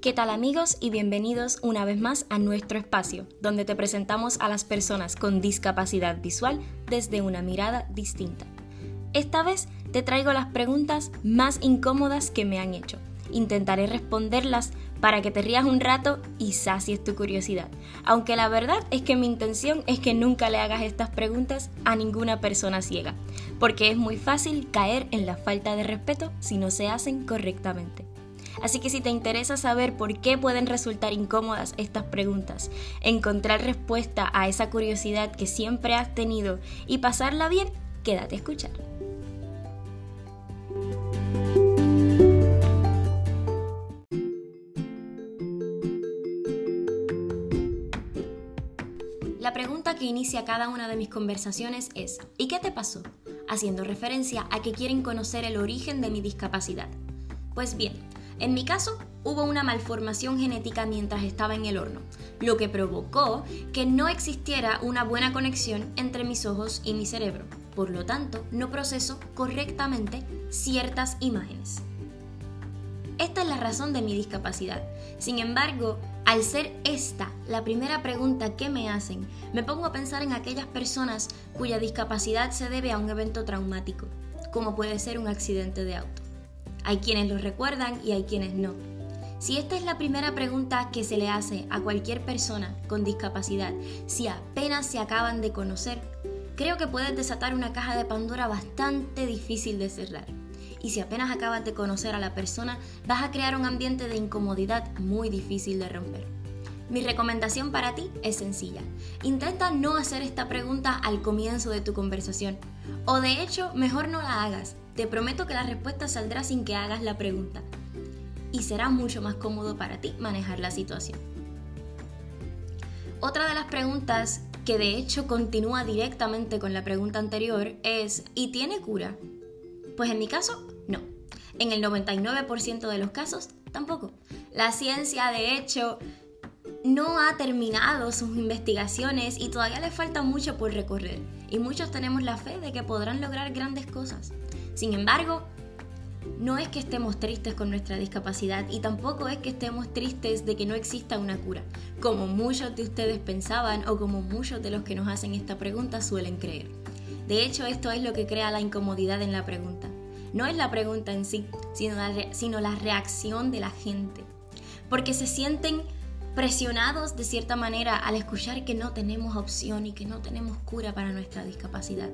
¿Qué tal amigos y bienvenidos una vez más a nuestro espacio, donde te presentamos a las personas con discapacidad visual desde una mirada distinta? Esta vez te traigo las preguntas más incómodas que me han hecho. Intentaré responderlas para que te rías un rato y sacies tu curiosidad. Aunque la verdad es que mi intención es que nunca le hagas estas preguntas a ninguna persona ciega, porque es muy fácil caer en la falta de respeto si no se hacen correctamente. Así que si te interesa saber por qué pueden resultar incómodas estas preguntas, encontrar respuesta a esa curiosidad que siempre has tenido y pasarla bien, quédate a escuchar. La pregunta que inicia cada una de mis conversaciones es, ¿y qué te pasó? Haciendo referencia a que quieren conocer el origen de mi discapacidad. Pues bien, en mi caso, hubo una malformación genética mientras estaba en el horno, lo que provocó que no existiera una buena conexión entre mis ojos y mi cerebro. Por lo tanto, no proceso correctamente ciertas imágenes. Esta es la razón de mi discapacidad. Sin embargo, al ser esta la primera pregunta que me hacen, me pongo a pensar en aquellas personas cuya discapacidad se debe a un evento traumático, como puede ser un accidente de auto. Hay quienes lo recuerdan y hay quienes no. Si esta es la primera pregunta que se le hace a cualquier persona con discapacidad, si apenas se acaban de conocer, creo que puedes desatar una caja de Pandora bastante difícil de cerrar. Y si apenas acabas de conocer a la persona, vas a crear un ambiente de incomodidad muy difícil de romper. Mi recomendación para ti es sencilla. Intenta no hacer esta pregunta al comienzo de tu conversación. O de hecho, mejor no la hagas. Te prometo que la respuesta saldrá sin que hagas la pregunta. Y será mucho más cómodo para ti manejar la situación. Otra de las preguntas que de hecho continúa directamente con la pregunta anterior es ¿y tiene cura? Pues en mi caso, no. En el 99% de los casos, tampoco. La ciencia, de hecho, no ha terminado sus investigaciones y todavía le falta mucho por recorrer. Y muchos tenemos la fe de que podrán lograr grandes cosas. Sin embargo, no es que estemos tristes con nuestra discapacidad y tampoco es que estemos tristes de que no exista una cura, como muchos de ustedes pensaban o como muchos de los que nos hacen esta pregunta suelen creer. De hecho, esto es lo que crea la incomodidad en la pregunta. No es la pregunta en sí, sino la, reacción de la gente. Porque se sienten presionados de cierta manera al escuchar que no tenemos opción y que no tenemos cura para nuestra discapacidad.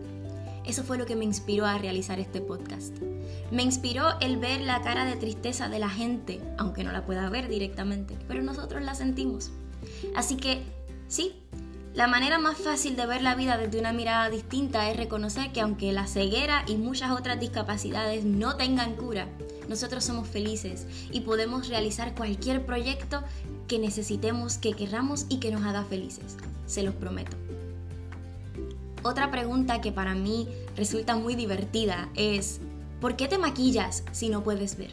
Eso fue lo que me inspiró a realizar este podcast. Me inspiró el ver la cara de tristeza de la gente, aunque no la pueda ver directamente, pero nosotros la sentimos. Así que, sí, la manera más fácil de ver la vida desde una mirada distinta es reconocer que aunque la ceguera y muchas otras discapacidades no tengan cura, nosotros somos felices y podemos realizar cualquier proyecto que necesitemos, que querramos y que nos haga felices. Se los prometo. Otra pregunta que para mí resulta muy divertida es, ¿por qué te maquillas si no puedes ver?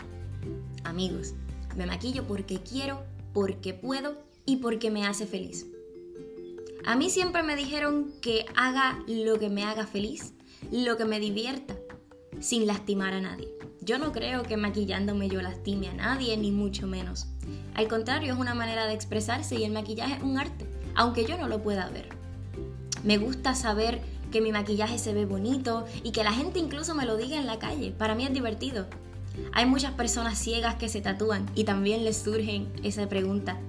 Amigos, me maquillo porque quiero, porque puedo y porque me hace feliz. A mí siempre me dijeron que haga lo que me haga feliz, lo que me divierta, sin lastimar a nadie. Yo no creo que maquillándome yo lastime a nadie, ni mucho menos. Al contrario, es una manera de expresarse y el maquillaje es un arte, aunque yo no lo pueda ver. Me gusta saber que mi maquillaje se ve bonito y que la gente incluso me lo diga en la calle. Para mí es divertido. Hay muchas personas ciegas que se tatúan y también les surgen esa pregunta.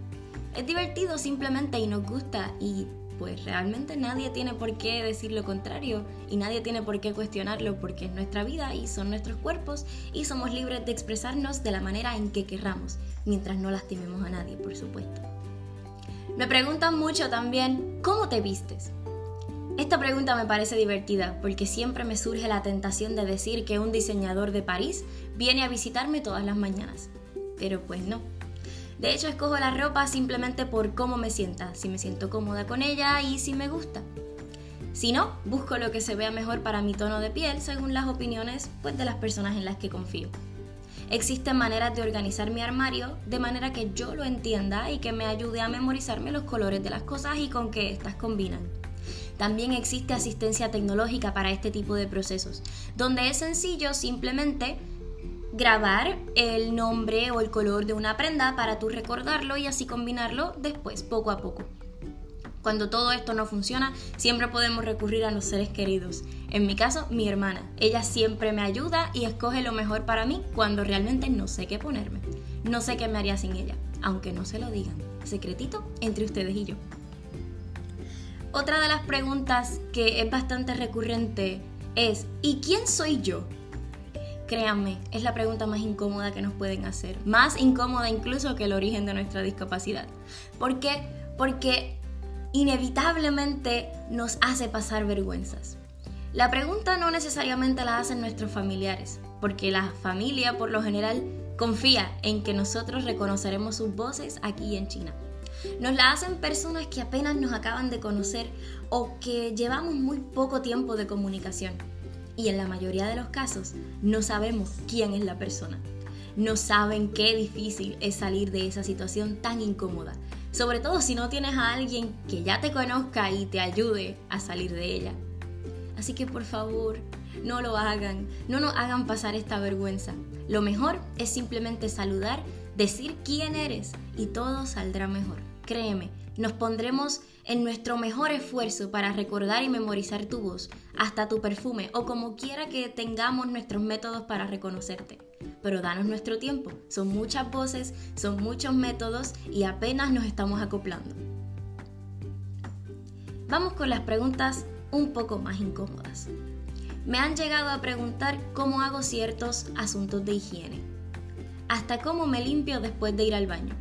Es divertido simplemente y nos gusta y pues realmente nadie tiene por qué decir lo contrario y nadie tiene por qué cuestionarlo porque es nuestra vida y son nuestros cuerpos y somos libres de expresarnos de la manera en que querramos, mientras no lastimemos a nadie, por supuesto. Me preguntan mucho también, ¿cómo te vistes? Esta pregunta me parece divertida porque siempre me surge la tentación de decir que un diseñador de París viene a visitarme todas las mañanas. Pero pues no. De hecho, escojo la ropa simplemente por cómo me sienta, si me siento cómoda con ella y si me gusta. Si no, busco lo que se vea mejor para mi tono de piel según las opiniones pues, de las personas en las que confío. Existen maneras de organizar mi armario de manera que yo lo entienda y que me ayude a memorizarme los colores de las cosas y con qué estas combinan. También existe asistencia tecnológica para este tipo de procesos, donde es sencillo simplemente grabar el nombre o el color de una prenda para tú recordarlo y así combinarlo después, poco a poco. Cuando todo esto no funciona, siempre podemos recurrir a los seres queridos. En mi caso, mi hermana. Ella siempre me ayuda y escoge lo mejor para mí cuando realmente no sé qué ponerme. No sé qué me haría sin ella, aunque no se lo digan. Secretito entre ustedes y yo. Otra de las preguntas que es bastante recurrente es, ¿y quién soy yo? Créanme, es la pregunta más incómoda que nos pueden hacer. Más incómoda incluso que el origen de nuestra discapacidad. ¿Por qué? Porque inevitablemente nos hace pasar vergüenzas. La pregunta no necesariamente la hacen nuestros familiares, porque la familia por lo general confía en que nosotros reconoceremos sus voces aquí en China. Nos la hacen personas que apenas nos acaban de conocer o que llevamos muy poco tiempo de comunicación. Y en la mayoría de los casos no sabemos quién es la persona. No saben qué difícil es salir de esa situación tan incómoda. Sobre todo si no tienes a alguien que ya te conozca y te ayude a salir de ella. Así que por favor, no lo hagan, no nos hagan pasar esta vergüenza. Lo mejor es simplemente saludar, decir quién eres y todo saldrá mejor. Créeme, nos pondremos en nuestro mejor esfuerzo para recordar y memorizar tu voz, hasta tu perfume o como quiera que tengamos nuestros métodos para reconocerte. Pero danos nuestro tiempo, son muchas voces, son muchos métodos y apenas nos estamos acoplando. Vamos con las preguntas un poco más incómodas. Me han llegado a preguntar cómo hago ciertos asuntos de higiene, hasta cómo me limpio después de ir al baño.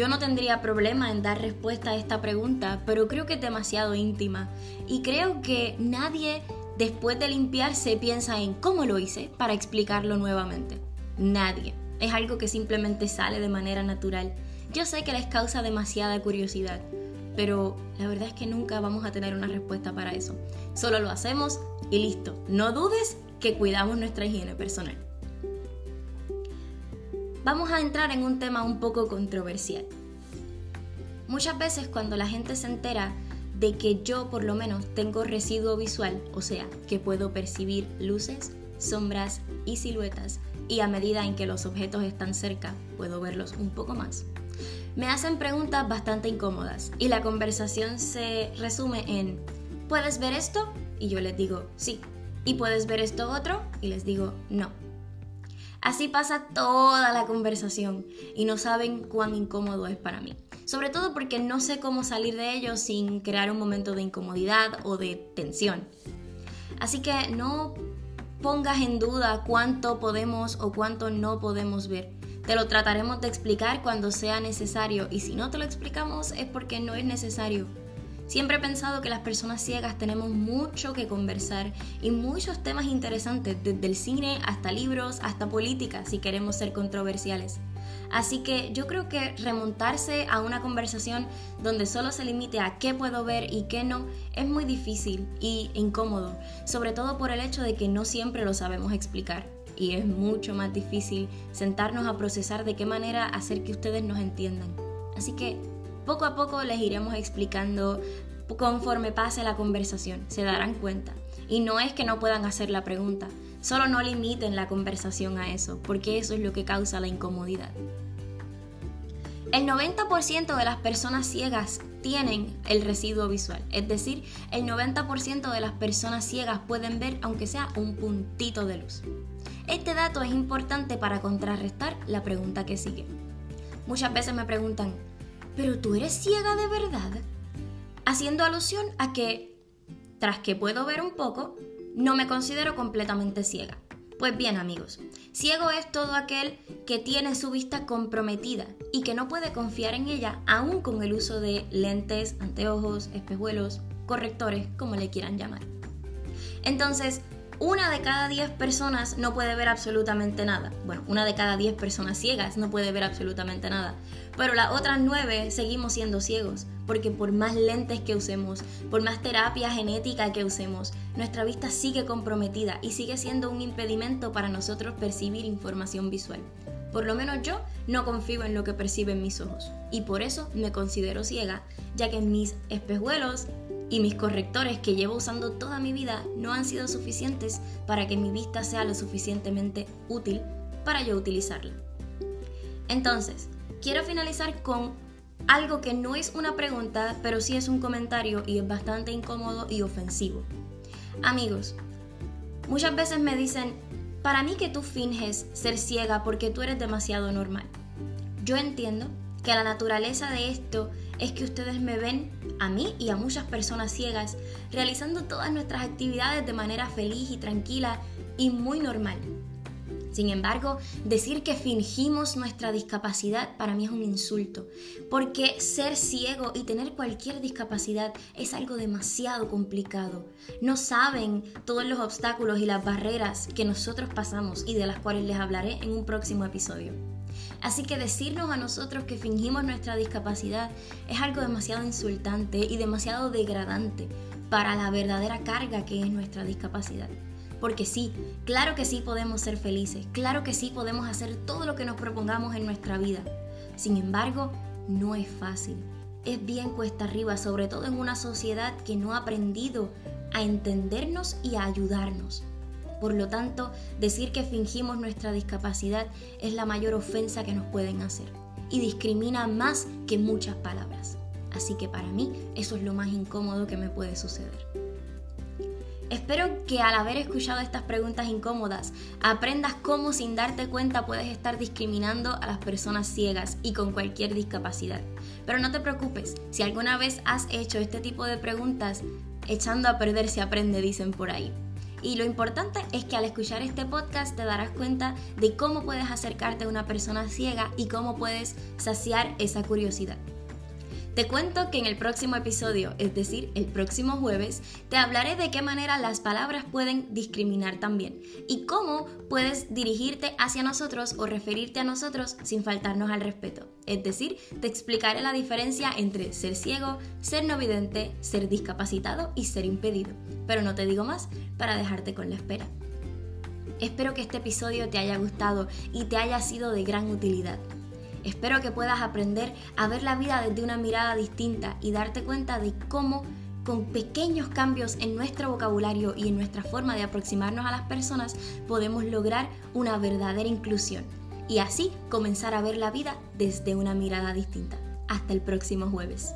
Yo no tendría problema en dar respuesta a esta pregunta, pero creo que es demasiado íntima y creo que nadie después de limpiarse piensa en cómo lo hice para explicarlo nuevamente. Nadie. Es algo que simplemente sale de manera natural. Yo sé que les causa demasiada curiosidad, pero la verdad es que nunca vamos a tener una respuesta para eso. Solo lo hacemos y listo. No dudes que cuidamos nuestra higiene personal vamos a entrar en un tema un poco controversial. Muchas veces cuando la gente se entera de que yo por lo menos tengo residuo visual, o sea, que puedo percibir luces, sombras y siluetas, y a medida en que los objetos están cerca, puedo verlos un poco más. Me hacen preguntas bastante incómodas y la conversación se resume en, ¿puedes ver esto? Y yo les digo, sí. ¿Y puedes ver esto otro? Y les digo, no. Así pasa toda la conversación y no saben cuán incómodo es para mí. Sobre todo porque no sé cómo salir de ello sin crear un momento de incomodidad o de tensión. Así que no pongas en duda cuánto podemos o cuánto no podemos ver. Te lo trataremos de explicar cuando sea necesario y si no te lo explicamos es porque no es necesario. Siempre he pensado que las personas ciegas tenemos mucho que conversar y muchos temas interesantes, desde el cine hasta libros, hasta política, si queremos ser controversiales. Así que yo creo que remontarse a una conversación donde solo se limite a qué puedo ver y qué no es muy difícil y incómodo, sobre todo por el hecho de que no siempre lo sabemos explicar. Y es mucho más difícil sentarnos a procesar de qué manera hacer que ustedes nos entiendan. Así que poco a poco les iremos explicando conforme pase la conversación, se darán cuenta. Y no es que no puedan hacer la pregunta, solo no limiten la conversación a eso, porque eso es lo que causa la incomodidad. El 90% de las personas ciegas tienen el residuo visual, es decir, el 90% de las personas ciegas pueden ver aunque sea un puntito de luz. Este dato es importante para contrarrestar la pregunta que sigue. Muchas veces me preguntan, ¿pero tú eres ciega de verdad? Haciendo alusión a que, tras que puedo ver un poco, no me considero completamente ciega. Pues bien amigos, ciego es todo aquel que tiene su vista comprometida y que no puede confiar en ella aún con el uso de lentes, anteojos, espejuelos, correctores, como le quieran llamar. Entonces, una de cada 10 personas no puede ver absolutamente nada. Bueno, una de cada 10 personas ciegas no puede ver absolutamente nada. Pero las otras 9 seguimos siendo ciegos, porque por más lentes que usemos, por más terapia genética que usemos, nuestra vista sigue comprometida y sigue siendo un impedimento para nosotros percibir información visual. Por lo menos yo no confío en lo que perciben mis ojos y por eso me considero ciega, ya que mis espejuelos y mis correctores que llevo usando toda mi vida no han sido suficientes para que mi vista sea lo suficientemente útil para yo utilizarla. Entonces, quiero finalizar con algo que no es una pregunta, pero sí es un comentario y es bastante incómodo y ofensivo. Amigos, muchas veces me dicen, para mí que tú finges ser ciega porque tú eres demasiado normal. Yo entiendo que la naturaleza de esto es que ustedes me ven a mí y a muchas personas ciegas realizando todas nuestras actividades de manera feliz y tranquila y muy normal. Sin embargo, decir que fingimos nuestra discapacidad para mí es un insulto, porque ser ciego y tener cualquier discapacidad es algo demasiado complicado. No saben todos los obstáculos y las barreras que nosotros pasamos y de las cuales les hablaré en un próximo episodio. Así que decirnos a nosotros que fingimos nuestra discapacidad es algo demasiado insultante y demasiado degradante para la verdadera carga que es nuestra discapacidad. Porque sí, claro que sí podemos ser felices, claro que sí podemos hacer todo lo que nos propongamos en nuestra vida. Sin embargo, no es fácil. Es bien cuesta arriba, sobre todo en una sociedad que no ha aprendido a entendernos y a ayudarnos. Por lo tanto, decir que fingimos nuestra discapacidad es la mayor ofensa que nos pueden hacer y discrimina más que muchas palabras. Así que para mí eso es lo más incómodo que me puede suceder. Espero que al haber escuchado estas preguntas incómodas aprendas cómo sin darte cuenta puedes estar discriminando a las personas ciegas y con cualquier discapacidad. Pero no te preocupes, si alguna vez has hecho este tipo de preguntas, echando a perder se aprende, dicen por ahí. Y lo importante es que al escuchar este podcast te darás cuenta de cómo puedes acercarte a una persona ciega y cómo puedes saciar esa curiosidad. Te cuento que en el próximo episodio, es decir, el próximo jueves, te hablaré de qué manera las palabras pueden discriminar también y cómo puedes dirigirte hacia nosotros o referirte a nosotros sin faltarnos al respeto. Es decir, te explicaré la diferencia entre ser ciego, ser no vidente, ser discapacitado y ser impedido. Pero no te digo más para dejarte con la espera. Espero que este episodio te haya gustado y te haya sido de gran utilidad. Espero que puedas aprender a ver la vida desde una mirada distinta y darte cuenta de cómo con pequeños cambios en nuestro vocabulario y en nuestra forma de aproximarnos a las personas podemos lograr una verdadera inclusión y así comenzar a ver la vida desde una mirada distinta. Hasta el próximo jueves.